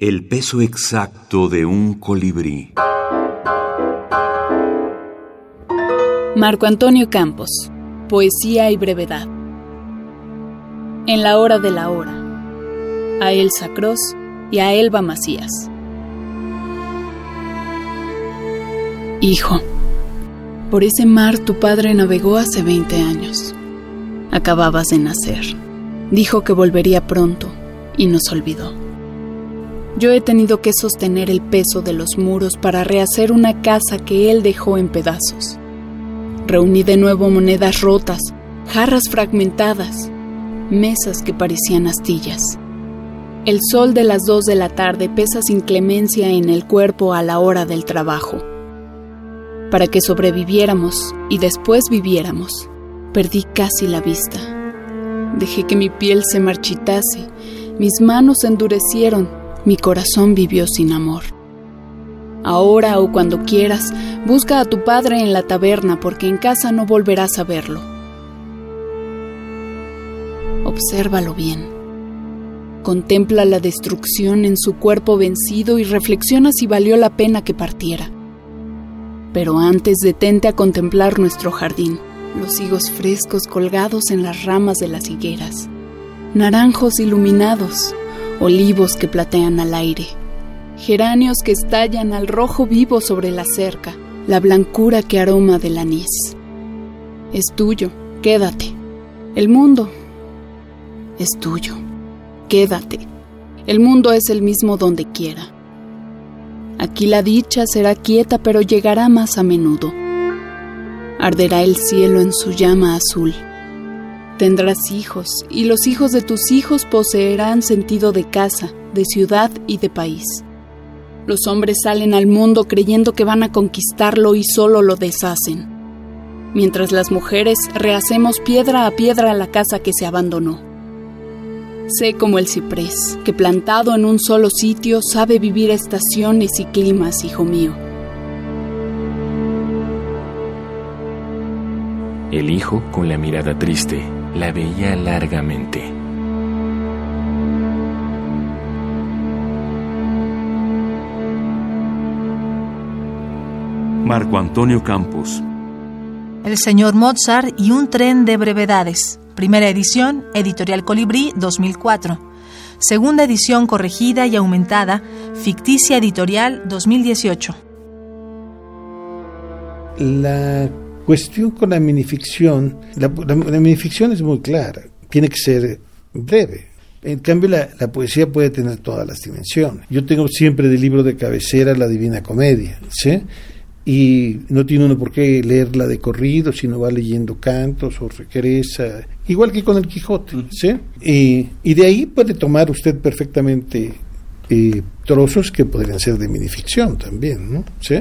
El peso exacto de un colibrí. Marco Antonio Campos. Poesía y brevedad. En la hora de la hora. A Elsa Cross y a Elba Macías. Hijo, por ese mar tu padre navegó hace 20 años. Acababas de nacer. Dijo que volvería pronto y nos olvidó. Yo he tenido que sostener el peso de los muros para rehacer una casa que él dejó en pedazos. Reuní de nuevo monedas rotas, jarras fragmentadas, mesas que parecían astillas. El sol de las dos de la tarde pesa sin clemencia en el cuerpo a la hora del trabajo. Para que sobreviviéramos y después viviéramos, perdí casi la vista. Dejé que mi piel se marchitase, mis manos se endurecieron, mi corazón vivió sin amor. Ahora o cuando quieras, busca a tu padre en la taberna porque en casa no volverás a verlo. Obsérvalo bien. Contempla la destrucción en su cuerpo vencido y reflexiona si valió la pena que partiera. Pero antes detente a contemplar nuestro jardín, los higos frescos colgados en las ramas de las higueras, naranjos iluminados, olivos que platean al aire, geranios que estallan al rojo vivo sobre la cerca, la blancura que aroma del anís. Es tuyo, quédate. El mundo es tuyo, quédate. El mundo es el mismo donde quiera. Aquí la dicha será quieta, pero llegará más a menudo. Arderá el cielo en su llama azul. Tendrás hijos, y los hijos de tus hijos poseerán sentido de casa, de ciudad y de país. Los hombres salen al mundo creyendo que van a conquistarlo y solo lo deshacen, mientras las mujeres rehacemos piedra a piedra la casa que se abandonó. Sé como el ciprés, que plantado en un solo sitio sabe vivir estaciones y climas, hijo mío. El hijo, con la mirada triste, la veía largamente. Marco Antonio Campos. El señor Mozart y un tren de brevedades. Primera edición, Editorial Colibrí 2004. Segunda edición corregida y aumentada, Ficticia Editorial 2018. La cuestión con la minificción, la, la, la minificción es muy clara, tiene que ser breve. En cambio, la, la, poesía puede tener todas las dimensiones. Yo tengo siempre de libro de cabecera la Divina Comedia, ¿sí? y no tiene uno por qué leerla de corrido, sino va leyendo cantos o regresa, igual que con el Quijote, ¿sí? Y, y de ahí puede tomar usted perfectamente eh, trozos que podrían ser de minificción también, ¿no? ¿Sí?